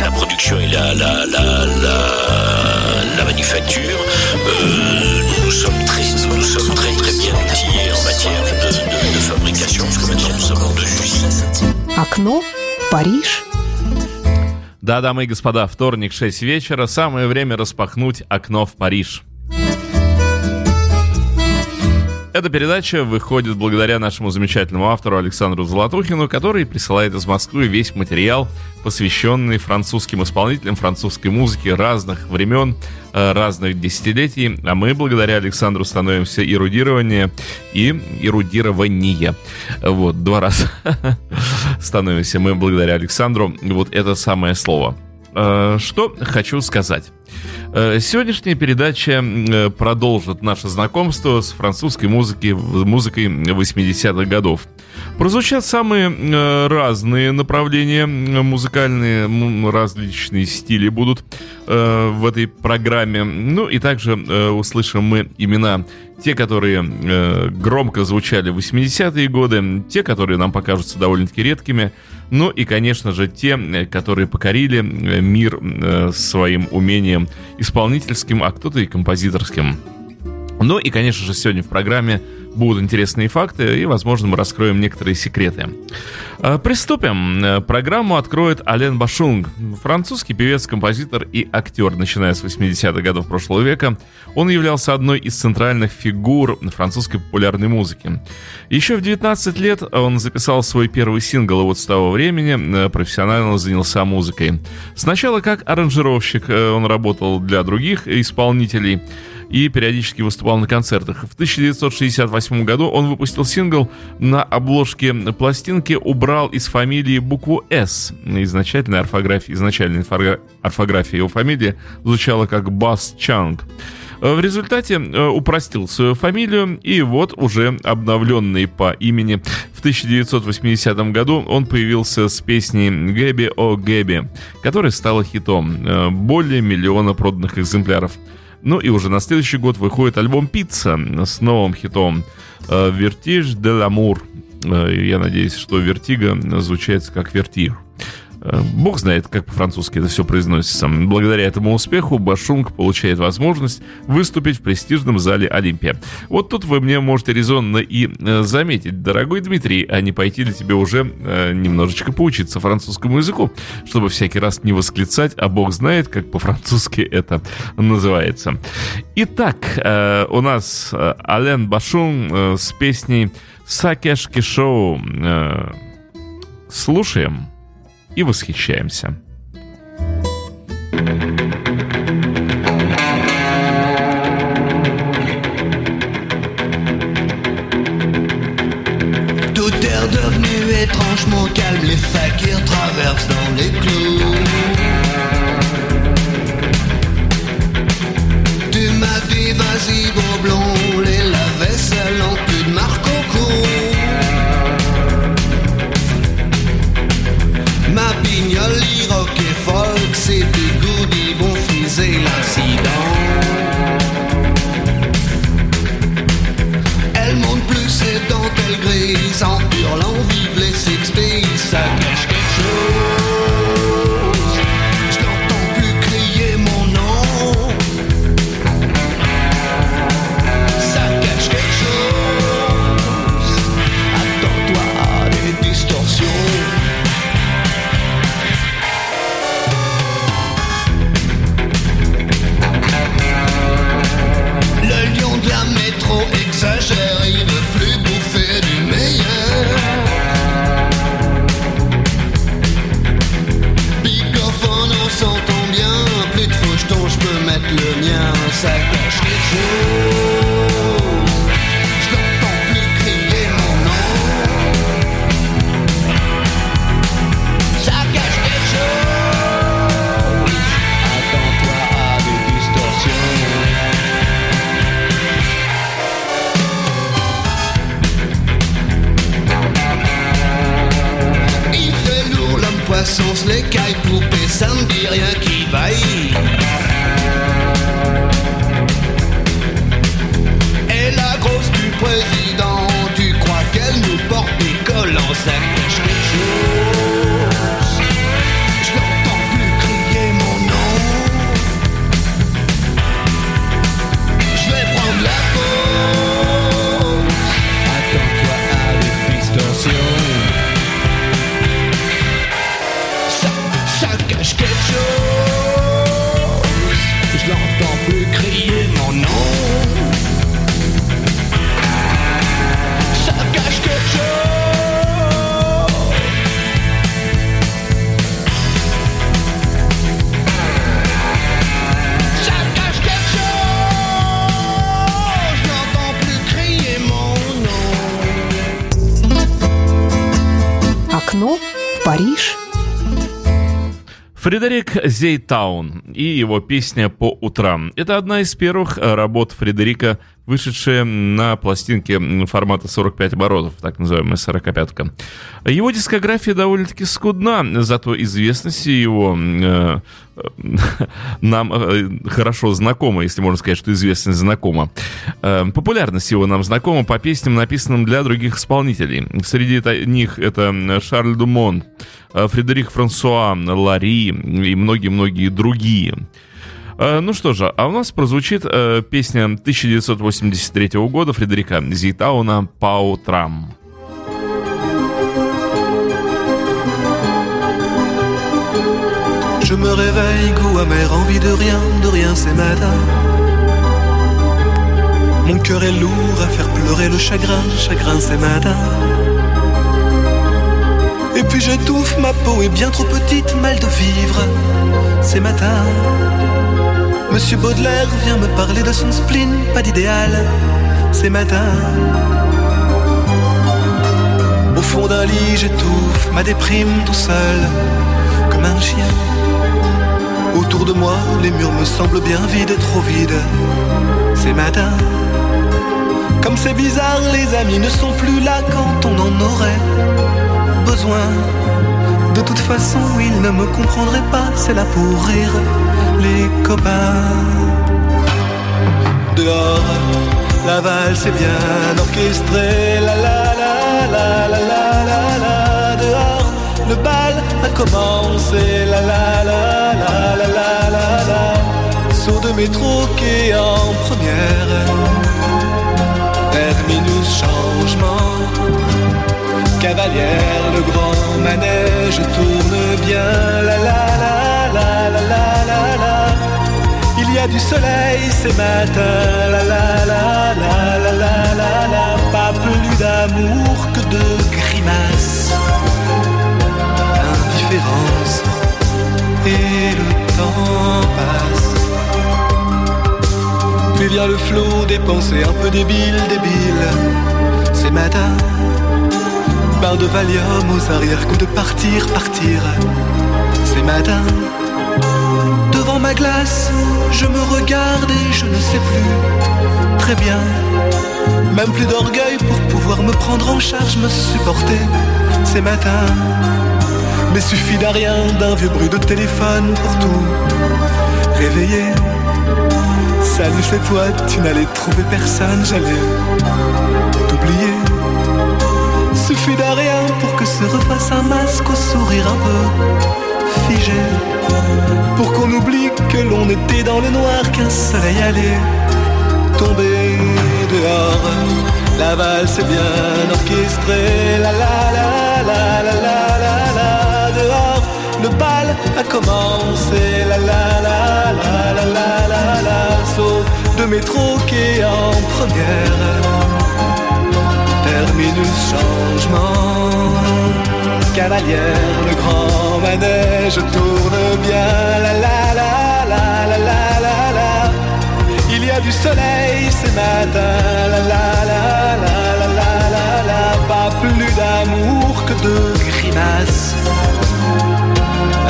c'est la production et la, la, la, la, la manufacture. Euh, nous sommes très, nous sommes très, très bien outillés en matière de, de, de fabrication, parce que maintenant nous avons deux usines. Окно в Париж. Да, дамы и господа, вторник, 6 вечера, самое время распахнуть окно в Париж. Эта передача выходит благодаря нашему замечательному автору Александру Золотухину, который присылает из Москвы весь материал, посвященный французским исполнителям, французской музыке разных времен, э, разных десятилетий. А мы благодаря Александру становимся эрудирование и эрудирование. Вот, два раза становимся мы благодаря Александру. Вот это самое слово. Э, что хочу сказать. Э, сегодняшняя передача э, продолжит наше знакомство с французской музыкой, музыкой 80-х годов. Прозвучат самые э, разные направления музыкальные, различные стили будут в этой программе. Ну и также услышим мы имена те, которые громко звучали в 80-е годы, те, которые нам покажутся довольно-таки редкими, ну и, конечно же, те, которые покорили мир своим умением исполнительским, а кто-то и композиторским. Ну и, конечно же, сегодня в программе будут интересные факты, и, возможно, мы раскроем некоторые секреты. А, приступим. Программу откроет Ален Башунг, французский певец, композитор и актер, начиная с 80-х годов прошлого века. Он являлся одной из центральных фигур французской популярной музыки. Еще в 19 лет он записал свой первый сингл, и вот с того времени э, профессионально занялся музыкой. Сначала как аранжировщик э, он работал для других исполнителей, и периодически выступал на концертах. В 1968 году он выпустил сингл на обложке пластинки «Убрал из фамилии букву «С». Изначальная орфография, изначальная орфография его фамилии звучала как «Бас Чанг». В результате э, упростил свою фамилию, и вот уже обновленный по имени в 1980 году он появился с песней «Гэби о Гэби», которая стала хитом. Э, более миллиона проданных экземпляров. Ну и уже на следующий год выходит альбом «Пицца» с новым хитом «Vertige de l'amour». Я надеюсь, что «Вертига» звучит как «Вертир». Э, бог знает, как по-французски это все произносится. Благодаря этому успеху Башунг получает возможность выступить в престижном зале Олимпия. Вот тут вы мне можете резонно и э, заметить, дорогой Дмитрий, а не пойти ли тебе уже э, немножечко поучиться французскому языку, чтобы всякий раз не восклицать, а бог знает, как по-французски это называется. Итак, у нас Ален Башун с песней «Сакешки Шоу». Слушаем и восхищаемся. Tout est devenu étrangement calme, les fakirs traversent dans les clous. Фредерик Зейтаун и его песня «По утрам». Это одна из первых э, работ Фредерика, вышедшая на пластинке формата 45 оборотов, так называемая 45-ка. Его дискография довольно-таки скудна, зато известность его э, нам э, хорошо знакома, если можно сказать, что известность знакома. Э, популярность его нам знакома по песням, написанным для других исполнителей. Среди них это Шарль Думон, э, Фредерик Франсуа, Лари и многие-многие другие. Ну что же, а у нас прозвучит э, песня 1983 года Фредерика Зитауна «По утрам». Je me réveille, goût amer, envie de rien, de rien, c'est matin. Mon cœur est lourd à faire pleurer le chagrin, chagrin, c'est matin. Et puis j'étouffe, ma peau est bien trop petite, mal de vivre, c'est matin. Monsieur Baudelaire vient me parler de son spleen, pas d'idéal, c'est matin. Au fond d'un lit, j'étouffe ma déprime tout seul, comme un chien. Autour de moi, les murs me semblent bien vides, trop vides. C'est matin. Comme c'est bizarre, les amis ne sont plus là quand on en aurait besoin. De toute façon, ils ne me comprendraient pas, c'est là pour rire, les copains. Dehors, la valse est bien orchestrée, la la la la la la la la. Dehors, le bal a commencé, la la la la la la la la. Saut de métro qui est en première. Terminus changement cavalière, le grand manège tourne bien. La la la la la la la la. Il y a du soleil ces matins. La la la la la la la la. Pas plus d'amour que de grimaces. Indifférence et le temps passe. Puis vient le flot des pensées un peu débiles, débiles. Ces matins bain de Valium aux arrière-coups de partir, partir. C'est matin, devant ma glace, je me regarde et je ne sais plus très bien. Même plus d'orgueil pour pouvoir me prendre en charge, me supporter. C'est matin. Mais suffit d'un rien, d'un vieux bruit de téléphone pour tout réveiller. Salut, c'est toi, tu n'allais trouver personne, j'allais se refasse un masque au sourire un peu figé. Pour qu'on oublie que l'on était dans le noir, qu'un soleil allait tomber dehors. La valse est bien orchestrée, la la la la la la la la dehors. Le bal a commencé, la la la la la la la la. Saut de métro qui est en première. Terminus changement. Cavalière, le grand manège tourne bien, la la la la la la la la. Il y a du soleil ce matin, la la la la la la la la. Pas plus d'amour que de grimaces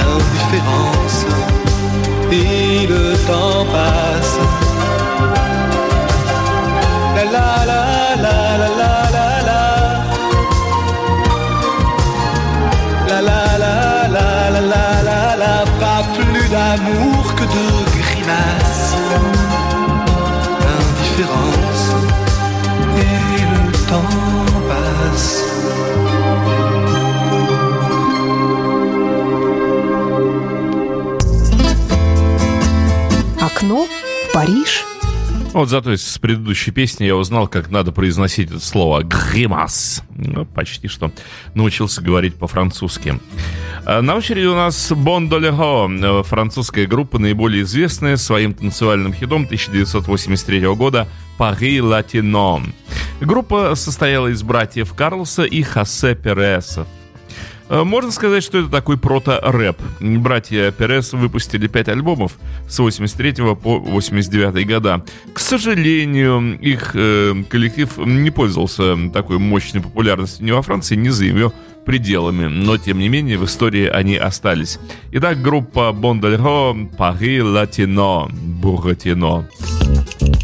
indifférence et le temps passe. plus d'amour que de grimaces. Indifférence et le temps passe. окно в Париж. Вот зато с предыдущей песни я узнал, как надо произносить это слово «гримас». Ну, почти что научился говорить по-французски. А На очереди у нас Bon Dolego, французская группа, наиболее известная своим танцевальным хитом 1983 года «Paris Latino». Группа состояла из братьев Карлоса и Хосе Пересов. Э, можно сказать, что это такой прото-рэп. Братья Перес выпустили 5 альбомов с 83 по 89 года. К сожалению, их э, коллектив не пользовался такой мощной популярностью ни во Франции, ни за ее пределами, но тем не менее в истории они остались. Итак, группа Бондельго «Пари Латино» Буратино. Буратино.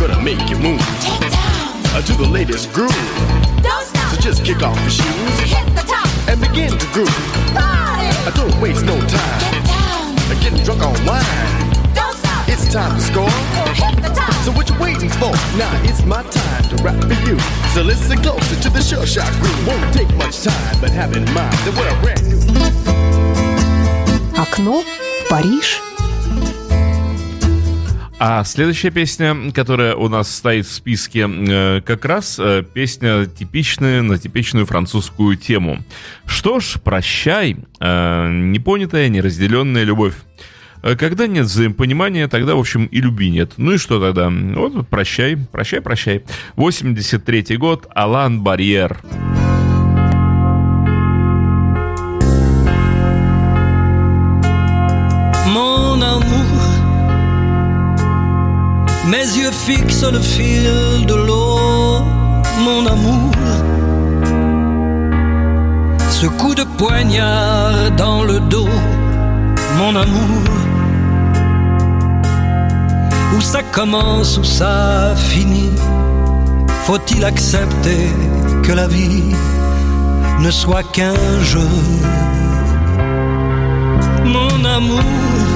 gonna make you move. Take time. Uh, to the latest groove. Don't stop. So just kick off your shoes. Hit the top. And begin to groove. Party. Uh, don't waste no time. Get down. Uh, getting drunk on wine. Don't stop. It's time to score. Hit the top. So what you waiting for? Now it's my time to rap for you. So listen closer to the sure shot groove. Won't take much time, but have in mind that we're a brand new. Окно, Париж, А следующая песня, которая у нас стоит в списке, э, как раз э, песня типичная на типичную французскую тему. Что ж, прощай, э, непонятая, неразделенная любовь. Когда нет взаимопонимания, тогда, в общем, и любви нет. Ну и что тогда? Вот, прощай, прощай, прощай. 83-й год, Алан Барьер. Барьер. Mes yeux fixent le fil de l'eau, mon amour. Ce coup de poignard dans le dos, mon amour. Où ça commence, où ça finit, faut-il accepter que la vie ne soit qu'un jeu, mon amour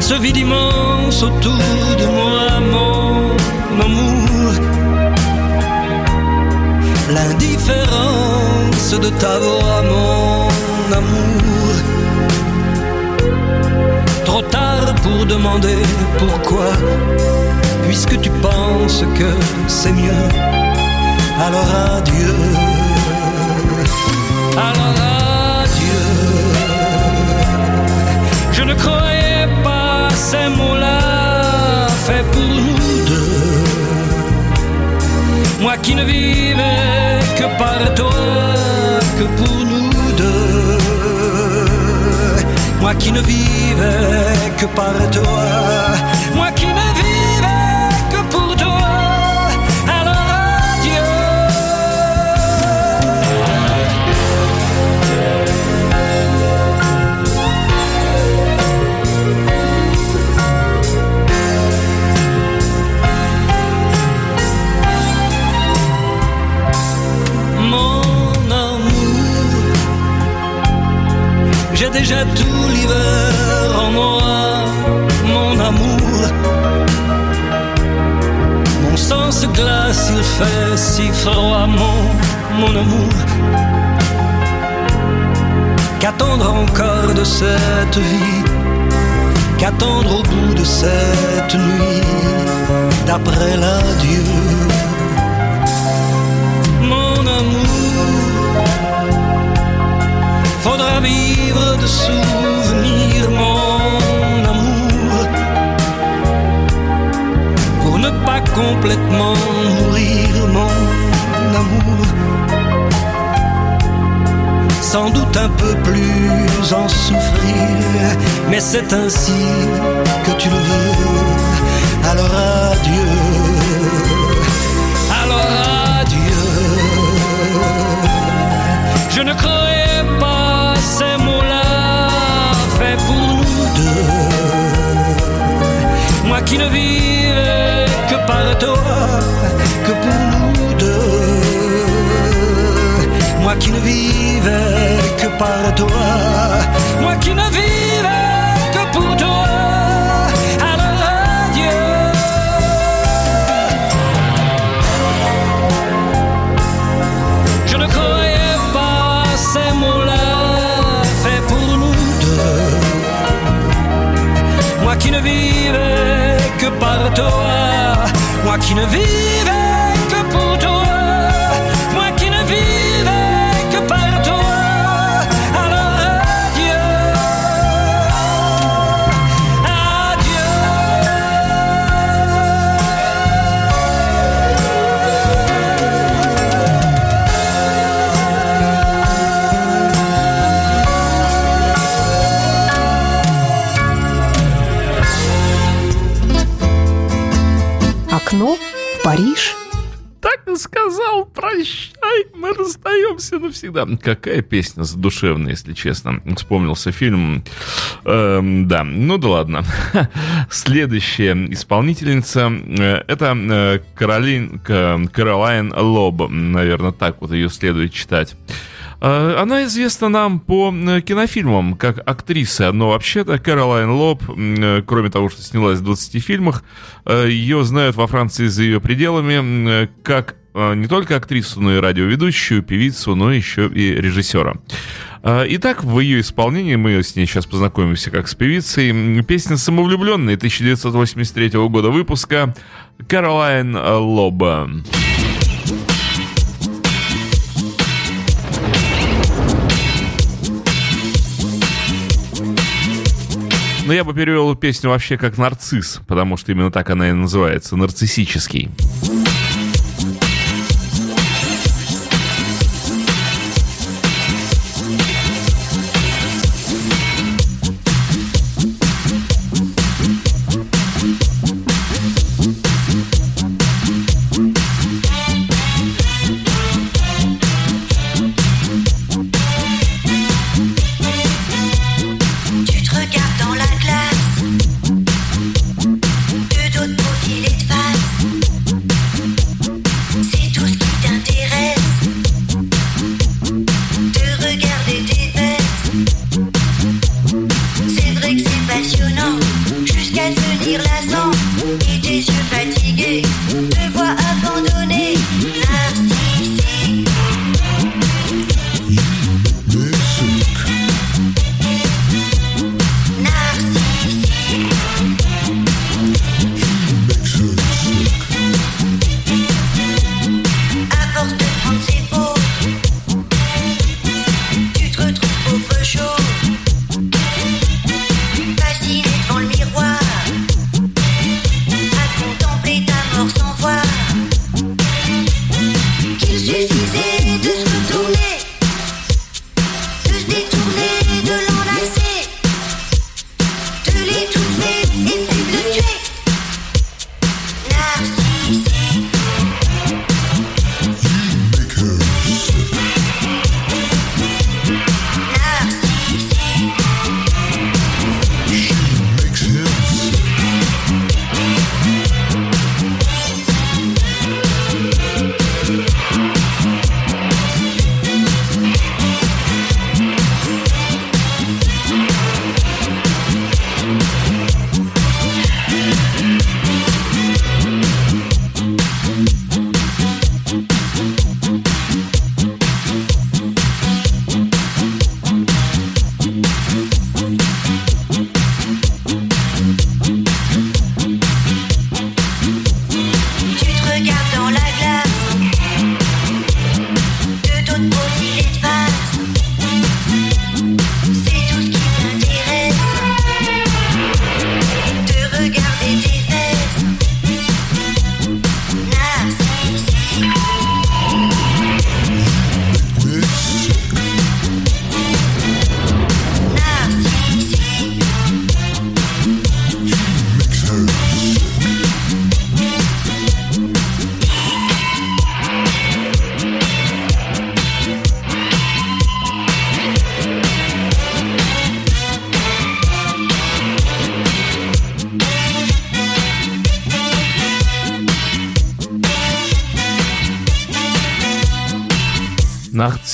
ce vide immense autour de moi, mon amour. L'indifférence de ta voix, mon amour. Trop tard pour demander pourquoi, puisque tu penses que c'est mieux. Alors adieu, alors. Moi qui ne vivais que par toi, que pour nous deux. Moi qui ne vivais que par toi, déjà tout l'hiver en moi, mon amour. Mon sang se glace, il fait si froid, mon, mon amour. Qu'attendre encore de cette vie? Qu'attendre au bout de cette nuit D'après l'adieu? Mon amour Vivre de souvenirs, mon amour Pour ne pas complètement mourir, mon amour sans doute un peu plus en souffrir, mais c'est ainsi que tu le veux. Alors adieu, alors adieu. Je ne croyais qui ne vivais que par toi, que pour nous deux. Moi qui ne vivais que par toi, moi qui ne vivais la Torah, moi qui ne vivais Париж. Так и сказал, прощай, мы расстаемся навсегда. Какая песня задушевная, если честно. Вспомнился фильм. Эм, да, ну да ладно. Следующая исполнительница э, это э, Каролин, Каролайн Лоб. Наверное, так вот ее следует читать. Э, Она известна нам по э, кинофильмам как актриса, но вообще-то Кэролайн Лоб, э, кроме того, что снялась в 20 фильмах, ее знают во Франции за ее пределами как не только актрису, но и радиоведущую, певицу, но еще и режиссера. Итак, в ее исполнении мы с ней сейчас познакомимся как с певицей. Песня «Самовлюбленная» 1983 года выпуска Каролайн э, Лоба. Но я бы перевел песню вообще как нарцисс, потому что именно так она и называется, нарциссический.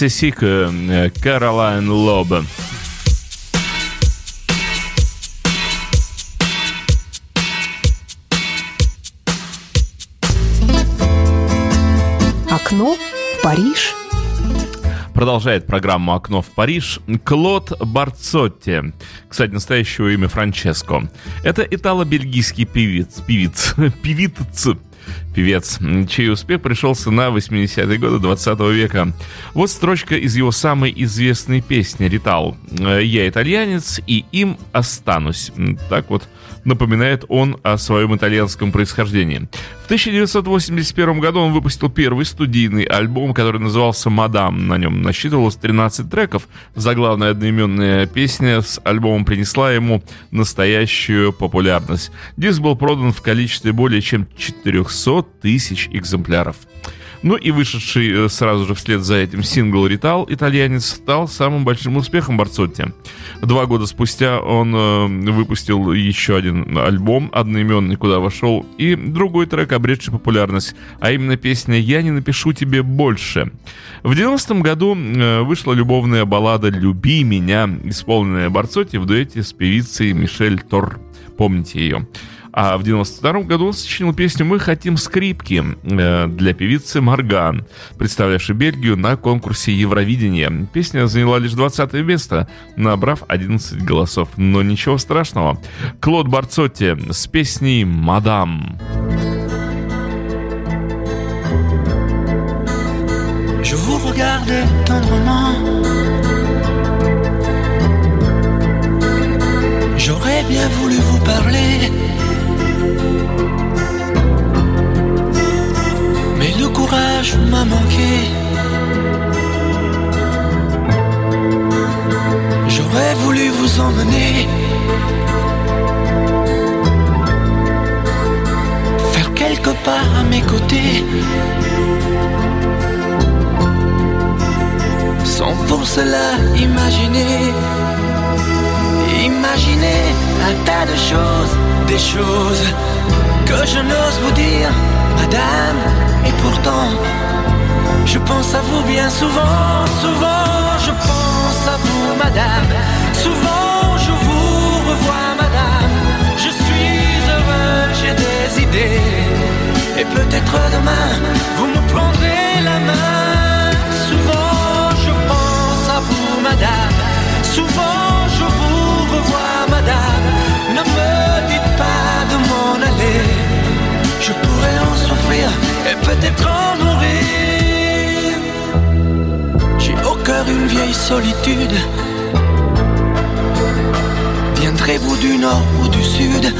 Narcissique, euh, Caroline Loeb. Окно в Париж. Продолжает программу «Окно в Париж» Клод Барцотти. Кстати, настоящее имя Франческо. Это итало-бельгийский певец, певец, певиц, певец, чей успех пришелся на 80-е годы 20 века. Вот строчка из его самой известной песни «Ритал». «Я итальянец, и им останусь». Так вот напоминает он о своем итальянском происхождении. В 1981 году он выпустил первый студийный альбом, который назывался «Мадам». На нем насчитывалось 13 треков. Заглавная одноименная песня с альбомом принесла ему настоящую популярность. Диск был продан в количестве более чем 400 тысяч экземпляров. Ну и вышедший э, сразу же вслед за этим сингл «Ритал» итальянец стал самым большим успехом Барцотти. Два года спустя он э, выпустил еще один альбом одноименный, куда вошел и другой трек, обретший популярность, а именно песня «Я не напишу тебе больше». В 90-м году э, вышла любовная баллада «Люби меня», исполненная Барцотти в дуэте с певицей Мишель Тор. Помните ее. А в 92 году он сочинил песню «Мы хотим скрипки» э, для певицы Марган, представлявшей Бельгию на конкурсе Евровидения. Песня заняла лишь 20 место, набрав 11 голосов. Но ничего страшного. Клод Барцотти с песней «Мадам». Je vous regardais tendrement. J'aurais bien voulu vous parler. Courage m'a manqué. J'aurais voulu vous emmener. Faire quelques pas à mes côtés. Sans pour cela imaginer, imaginer un tas de choses, des choses que je n'ose vous dire, madame. Et pourtant, je pense à vous bien souvent, souvent, je pense à vous, madame. Souvent, je vous revois, madame. Je suis heureux, j'ai des idées. Et peut-être demain, vous me prendrez la main. Souvent, je pense à vous, madame. Souvent, je vous revois, madame. Ne me dites pas de m'en aller. Je pourrais en souffrir et peut-être en mourir. J'ai au cœur une vieille solitude. Viendrez-vous du nord ou du sud?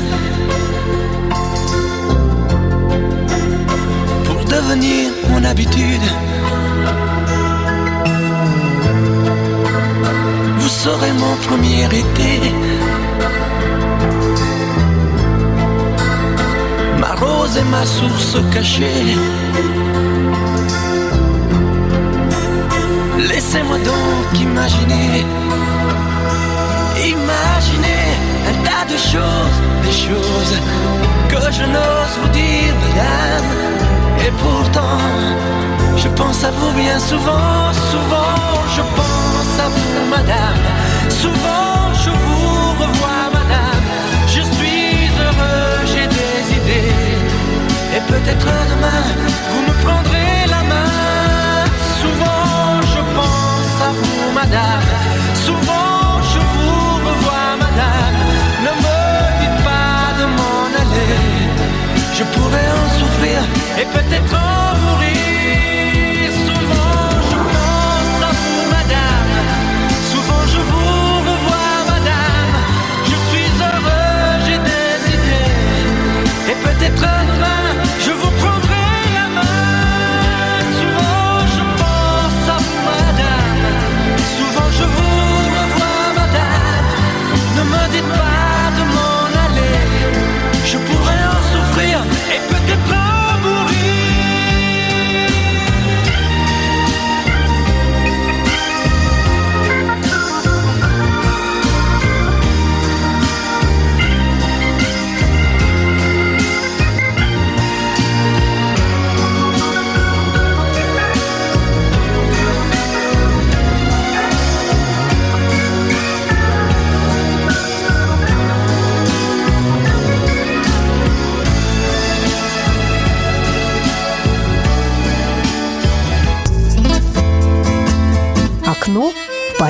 Pour devenir mon habitude? Vous serez mon premier été. Ma rose et ma source cachée. Laissez-moi donc imaginer. Imaginer un tas de choses, des choses que je n'ose vous dire, madame. Et pourtant, je pense à vous bien souvent, souvent, je pense à vous, madame. Souvent, je vous revois, et peut-être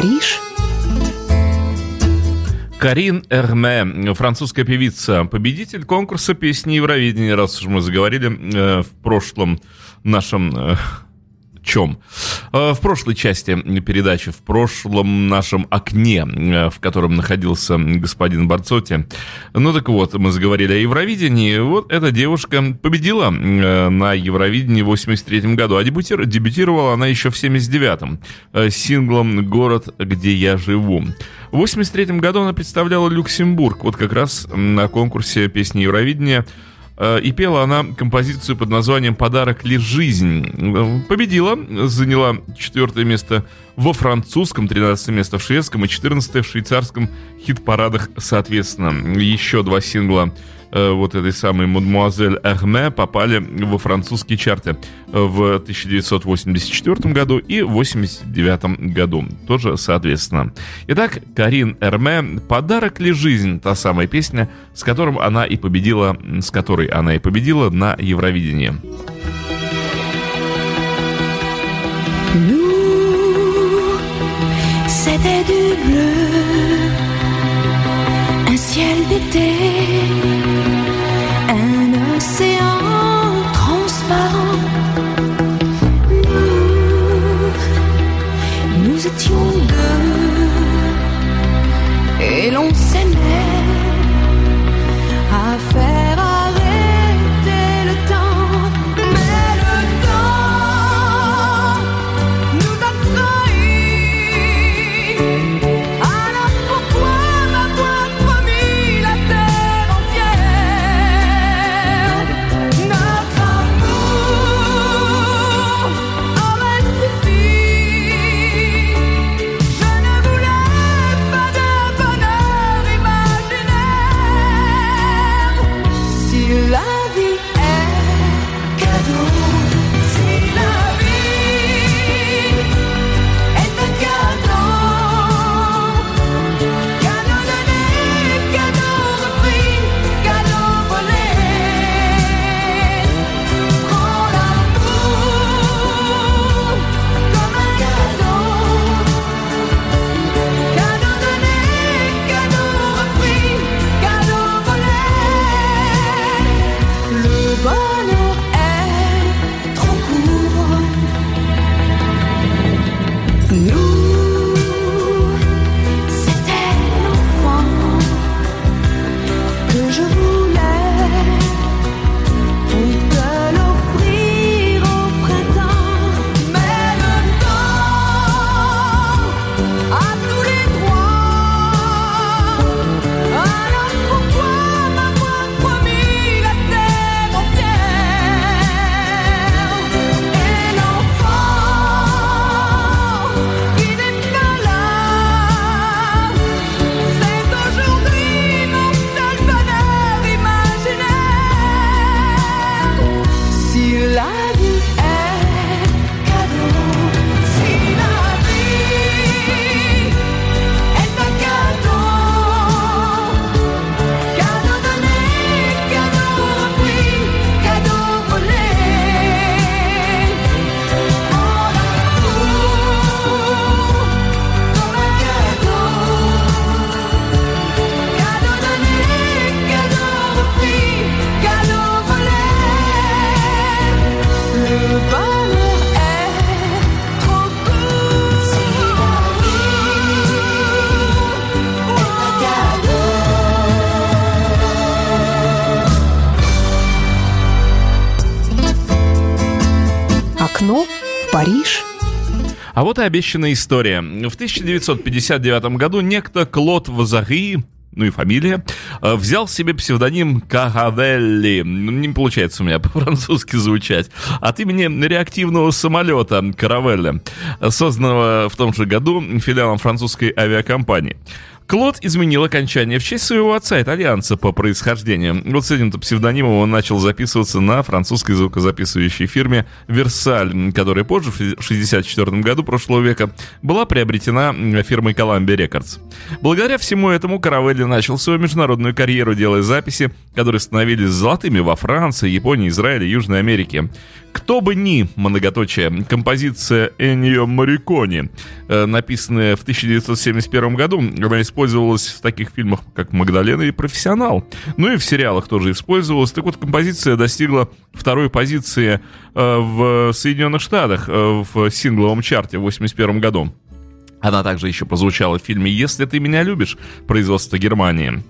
Париж, Карин Эрме, французская певица, победитель конкурса песни Евровидения, раз уж мы заговорили э, в прошлом нашем э, чем? Э, В прошлой части передачи, в прошлом нашем окне, э, в котором находился господин Барцотти. Ну так вот, мы заговорили о Евровидении. Вот эта девушка победила э, на Евровидении в 83 году, а дебютир- дебютировала она еще в 79-м э, синглом «Город, где я живу». В 83 году она представляла Люксембург, вот как раз на конкурсе песни Евровидения И пела она композицию под названием «Подарок ли жизнь». Э, Победила, заняла четвертое место во французском, 13 место в шведском и 14 в швейцарском хит-парадах соответственно. Еще два сингла э, вот этой самой «Мадемуазель Эрме» попали во французские чарты в 1984 году и 1989 году. Тоже соответственно. Итак, Карин Эрме «Подарок ли жизнь?» Та самая песня, с которым она и победила, с которой она и победила на Евровидении. Nous, c'était du bleu, ciel d'été, un océan transparent. Nous, nous étions Париж. А вот и обещанная история. В 1959 году некто Клод Вазари, ну и фамилия, э, взял себе псевдоним Кагавелли. Не получается у меня по-французски звучать. От имени реактивного самолета Каравелли, созданного в том же году филиалом французской авиакомпании. Клод изменил окончание в честь своего отца, итальянца по происхождению. Вот с этим-то псевдонимом он начал записываться на французской звукозаписывающей фирме «Версаль», которая позже, в 1964 году прошлого века, была приобретена фирмой Columbia Records. Благодаря всему этому Каравелли начал свою международную карьеру, делая записи, которые становились золотыми во Франции, Японии, Израиле, Южной Америке. «Кто бы ни», многоточие, композиция Эннио Марикони, э, написанная в 1971 году, она использовалась в таких фильмах, как «Магдалена» и «Профессионал». Ну и в сериалах тоже использовалась. Так вот, композиция достигла второй позиции э, в Соединенных Штатах э, в сингловом чарте в 1981 году. Она также еще прозвучала в фильме «Если ты меня любишь» производства Германии.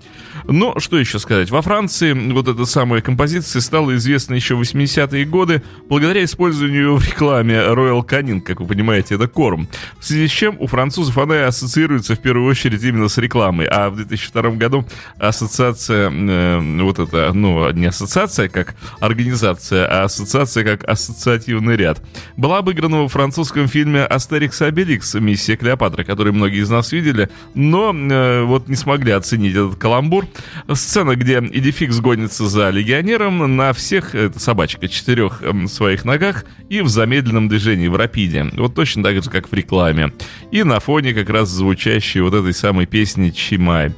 Но что еще сказать? Во Франции вот эта самая композиция стала известна еще в 80-е годы благодаря использованию в рекламе Royal Canin, как вы понимаете, это корм. В связи с чем у французов она ассоциируется в первую очередь именно с рекламой. А в 2002 году ассоциация, э, вот это, ну, не ассоциация как организация, а ассоциация как ассоциативный ряд, была обыграна во французском фильме «Астерикс Обеликс. Миссия Клеопатра», который многие из нас видели, но э, вот не смогли оценить этот каламбур. Сцена, где Идификс гонится за легионером на всех, это собачка, четырех эм, своих ногах и в замедленном движении, в рапиде. Вот точно так же, как в рекламе. И на фоне как раз звучащей вот этой самой песни Чимай.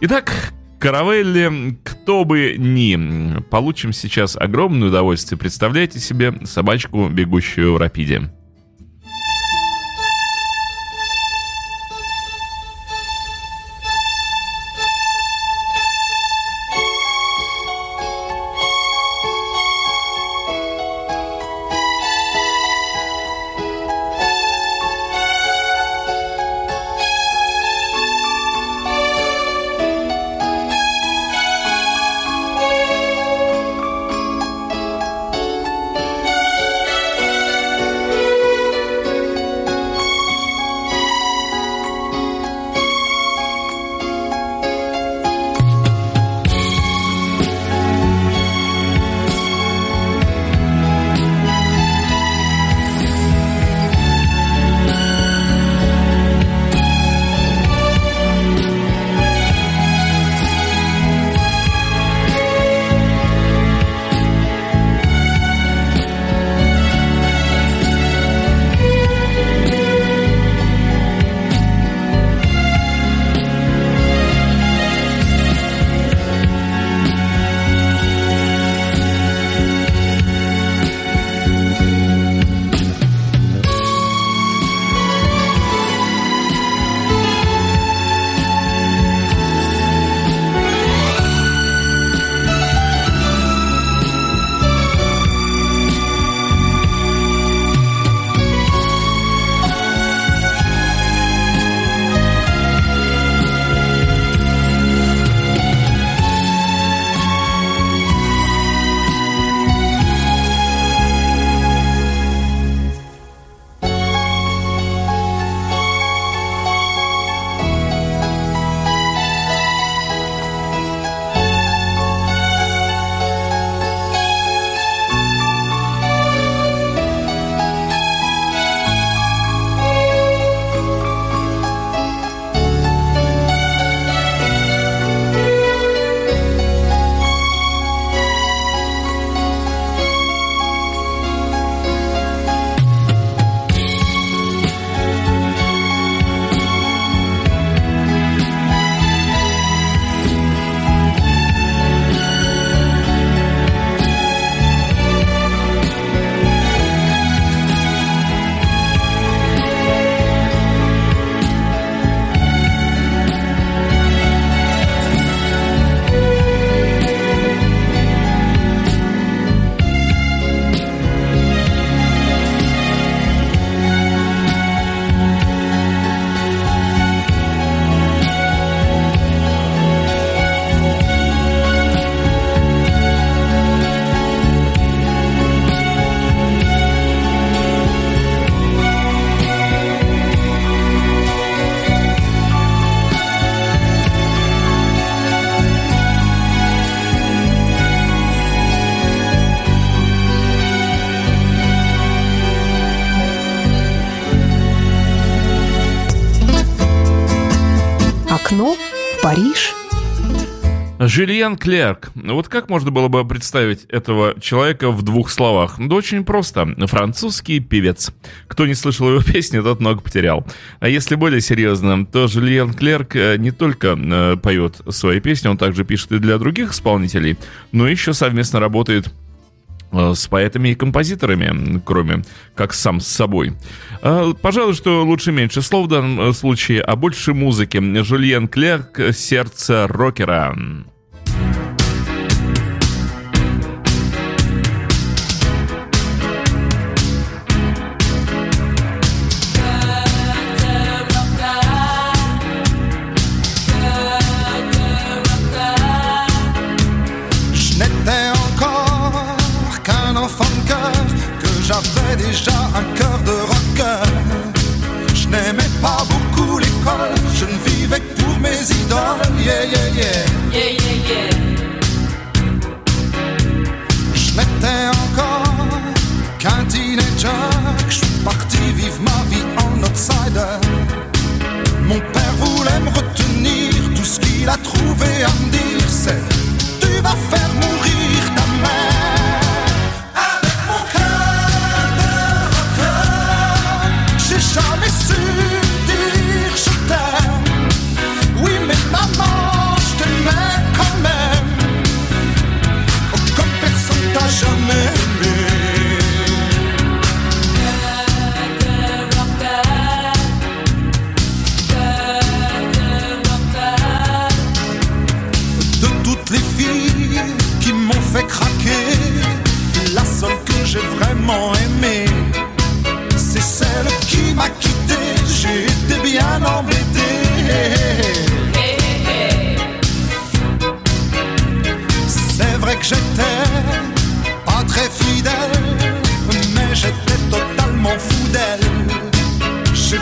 Итак, Каравелли, кто бы ни, получим сейчас огромное удовольствие. Представляете себе собачку, бегущую в рапиде. Окно в Париж. Жюльен Клерк. Вот как можно было бы представить этого человека в двух словах? Да очень просто. Французский певец. Кто не слышал его песни, тот много потерял. А если более серьезно, то Жюльен Клерк э, не только э, поет свои песни, он также пишет и для других исполнителей, но еще совместно работает с поэтами и композиторами, кроме как сам с собой. Э, Пожалуй, что лучше меньше слов в данном э, случае, а больше музыки. Жюльен Клерк «Сердце рокера». Yeah, yeah, yeah. Je n'étais encore qu'un teenager, je suis parti vivre ma vie en outsider. Mon père voulait me retenir, tout ce qu'il a trouvé à me dire c'est Tu vas faire mourir ta mère fait craquer, la seule que j'ai vraiment aimée, c'est celle qui m'a quitté. J'ai été bien embêté. C'est vrai que j'étais pas très fidèle, mais j'étais totalement fou d'elle. J'ai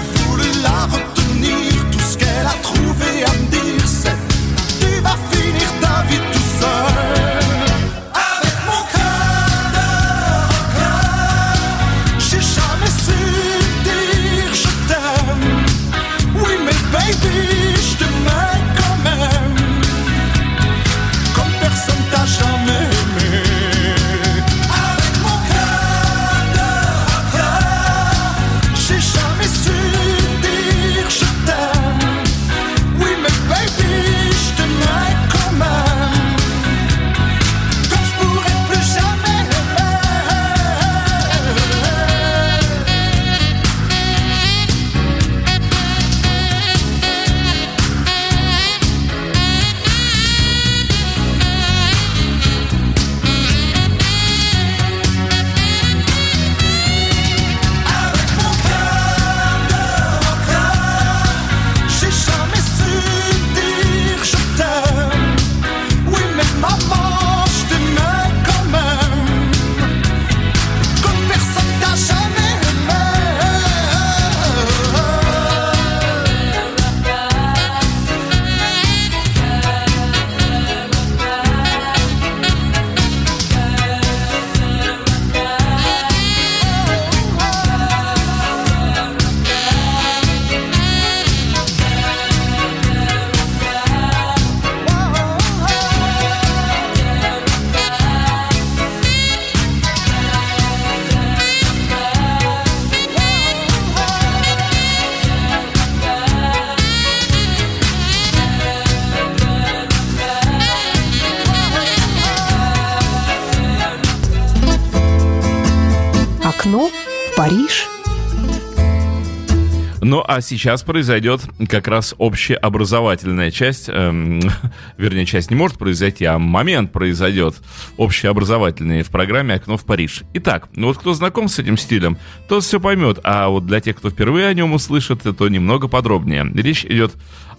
А сейчас произойдет как раз общеобразовательная часть, эм, вернее, часть не может произойти, а момент произойдет общеобразовательный в программе «Окно в Париж». Итак, ну вот кто знаком с этим стилем, тот все поймет, а вот для тех, кто впервые о нем услышит, то немного подробнее. Речь идет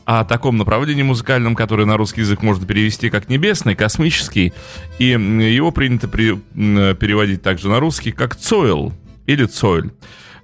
о таком направлении музыкальном, которое на русский язык можно перевести как небесный, космический, и его принято при- переводить также на русский как «цойл» или «цойль».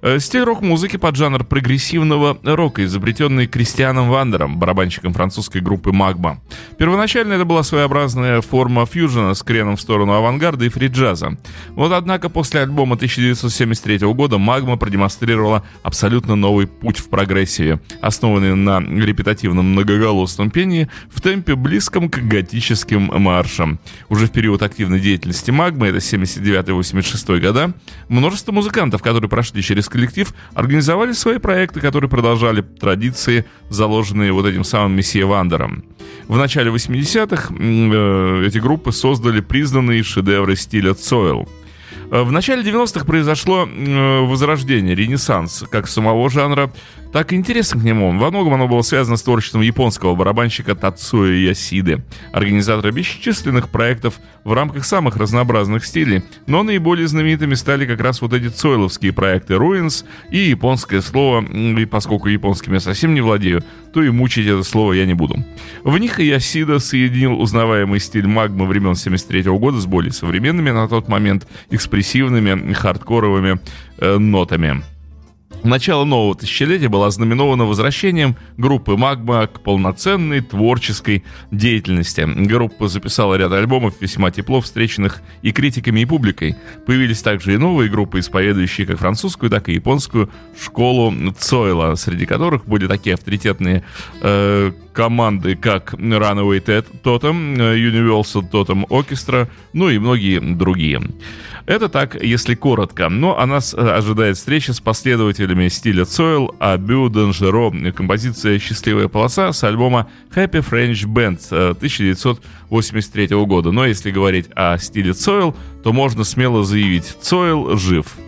Э, Стиль рок-музыки под жанр прогрессивного рока, изобретенный Кристианом Вандером, барабанщиком французской группы «Магма». Первоначально это была своеобразная форма фьюжена с креном в сторону авангарда и фри-джаза. Вот однако после альбома 1973 года «Магма» продемонстрировала абсолютно новый путь в прогрессиве, основанный на репетативном многоголосном пении в темпе близком к готическим маршам. Уже в период активной деятельности «Магмы», это 79-86 года, множество музыкантов, которые прошли через коллектив, организовали свои проекты, которые продолжали традиции, заложенные вот этим самым месье Вандером. В начале 80-х э, эти группы создали признанные шедевры стиля Цойл. Э, В начале 90-х произошло э, возрождение, ренессанс как самого жанра, так и интерес к нему. Во многом оно было связано с творчеством японского барабанщика Тацуя Ясиды, организатора бесчисленных проектов в рамках самых разнообразных стилей. Но наиболее знаменитыми стали как раз вот эти цойловские проекты Ruins и японское слово, и поскольку японским я совсем не владею, то и мучить это слово я не буду. В них Ясида соединил узнаваемый стиль магмы времен 73 года с более современными на тот момент экспрессивными хардкоровыми э, нотами. Начало нового тысячелетия было ознаменовано возвращением группы «Магма» к полноценной творческой деятельности. Группа записала ряд альбомов, весьма тепло встреченных и критиками, и публикой. Появились также и новые группы, исповедующие как французскую, так и японскую школу Цойла, среди которых были такие авторитетные э, команды, как Runaway Totem, э, Universal Totem Orchestra, ну и многие другие. Это так, если коротко. Но о нас э, ожидает встреча с последователями стиля Сойл, Абю Данжеро, композиция «Счастливая полоса» с альбома Happy French Band э, 1983 года. Но если говорить о стиле Сойл, то можно смело заявить «Сойл жив».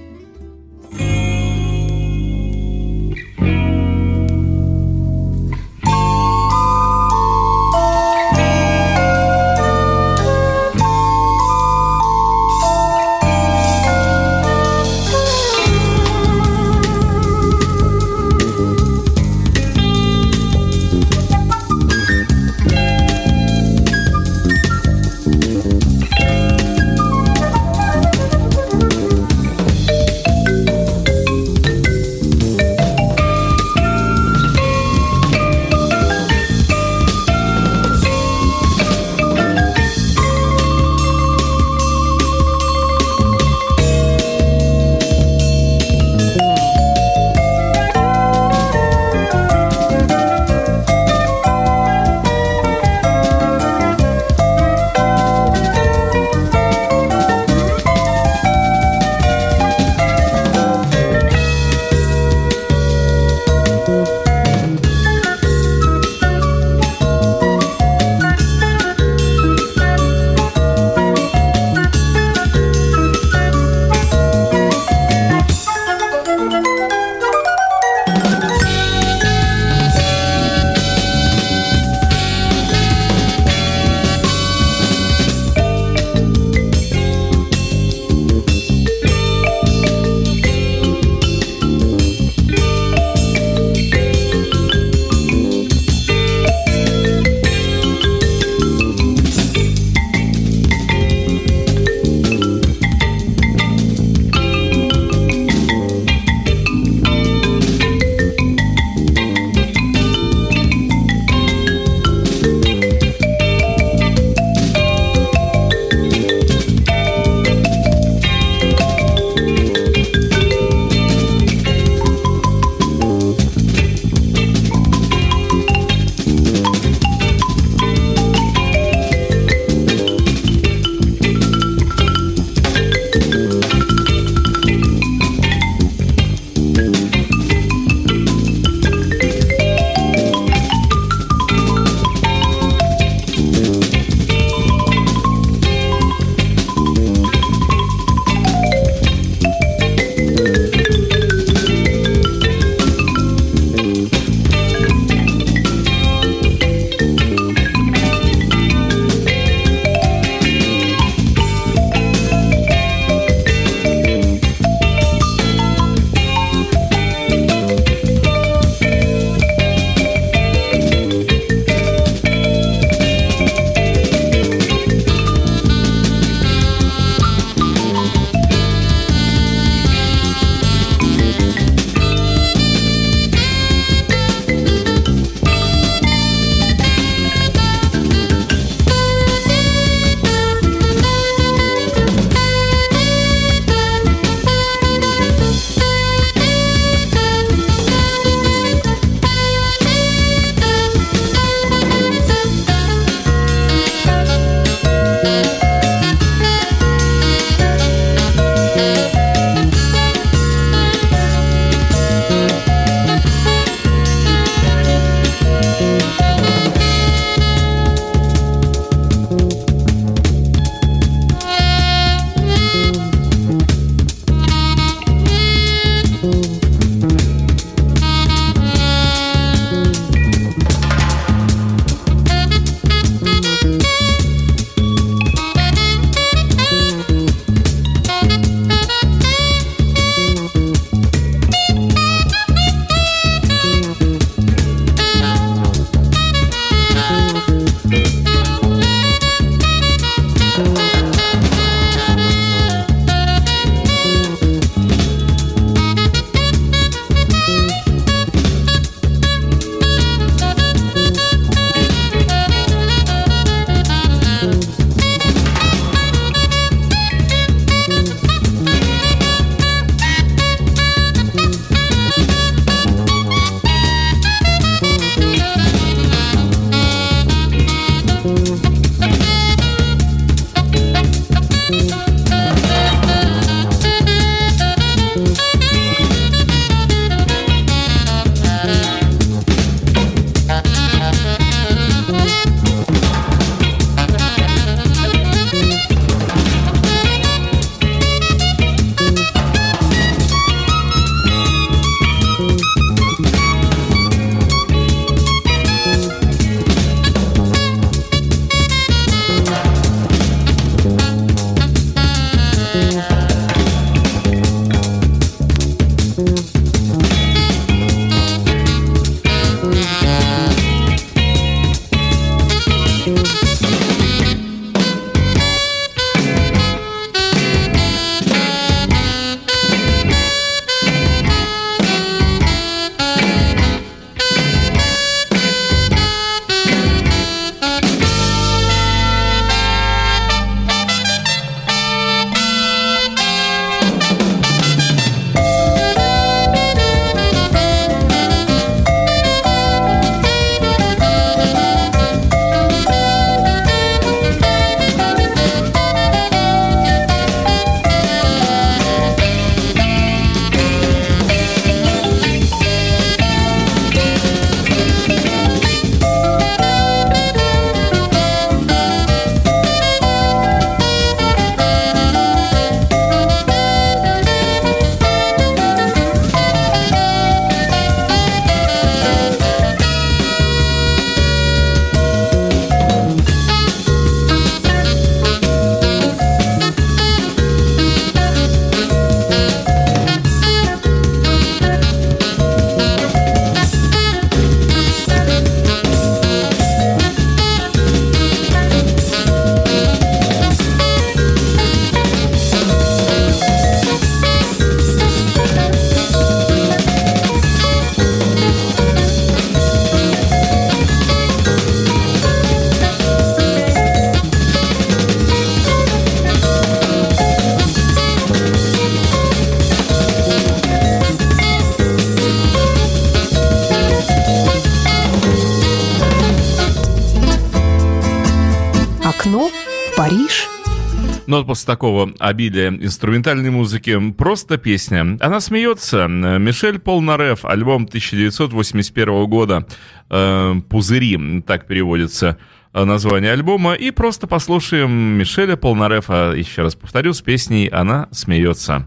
Но после такого обилия инструментальной музыки просто песня. Она смеется. Мишель Полнареф, альбом 1981 года э, «Пузыри», так переводится э, название альбома. И просто послушаем Мишеля Полнарефа, еще раз повторю, с песней «Она смеется».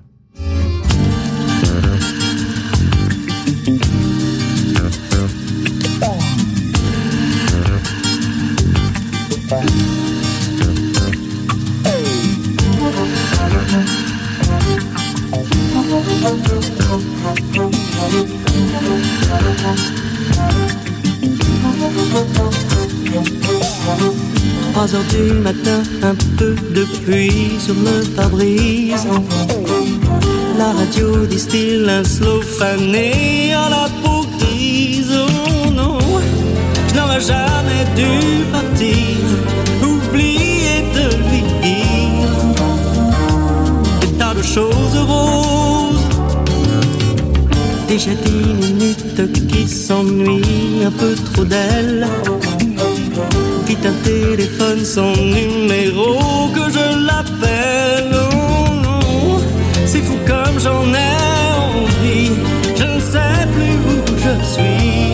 Trois heures du matin, un peu de pluie sur le pare-brise. La radio distille un slow fané à la peau. Oh non, je n'aurais jamais dû partir. Oublier de dire des tas de choses roses. Dix minutes qui s'ennuie un peu trop d'elle. Vite un téléphone, son numéro, que je l'appelle. C'est fou comme j'en ai envie. Je ne sais plus où je suis.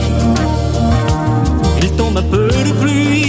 Il tombe un peu de pluie.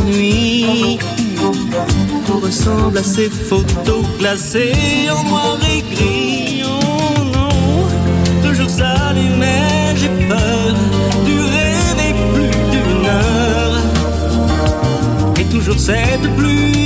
Se meurent d'ennui. Tout ressemble à ces photos classées en noir et gris. Oh non, toujours s'allumer, j'ai peur du rêver plus d'une heure. Et toujours cette pluie.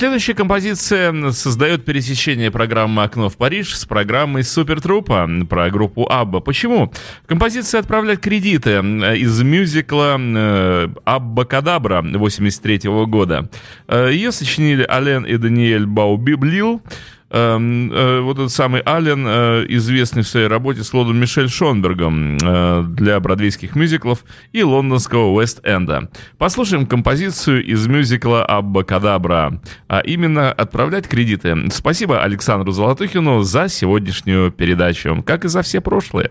Следующая композиция создает пересечение программы «Окно в Париж» с программой «Супертрупа» про группу Абба. Почему? Композиция отправляет кредиты э, из мюзикла э, «Абба Кадабра» 83 года. Э, Ее сочинили Ален и Даниэль Баубиблил. Э, вот этот самый Аллен, э, известный в своей работе с Лодом Мишель Шонбергом э, для бродвейских мюзиклов и лондонского Уэст-Энда. Послушаем композицию из мюзикла «Абба Кадабра», а именно «Отправлять кредиты». Спасибо Александру Золотухину за сегодняшнюю передачу, как и за все прошлые.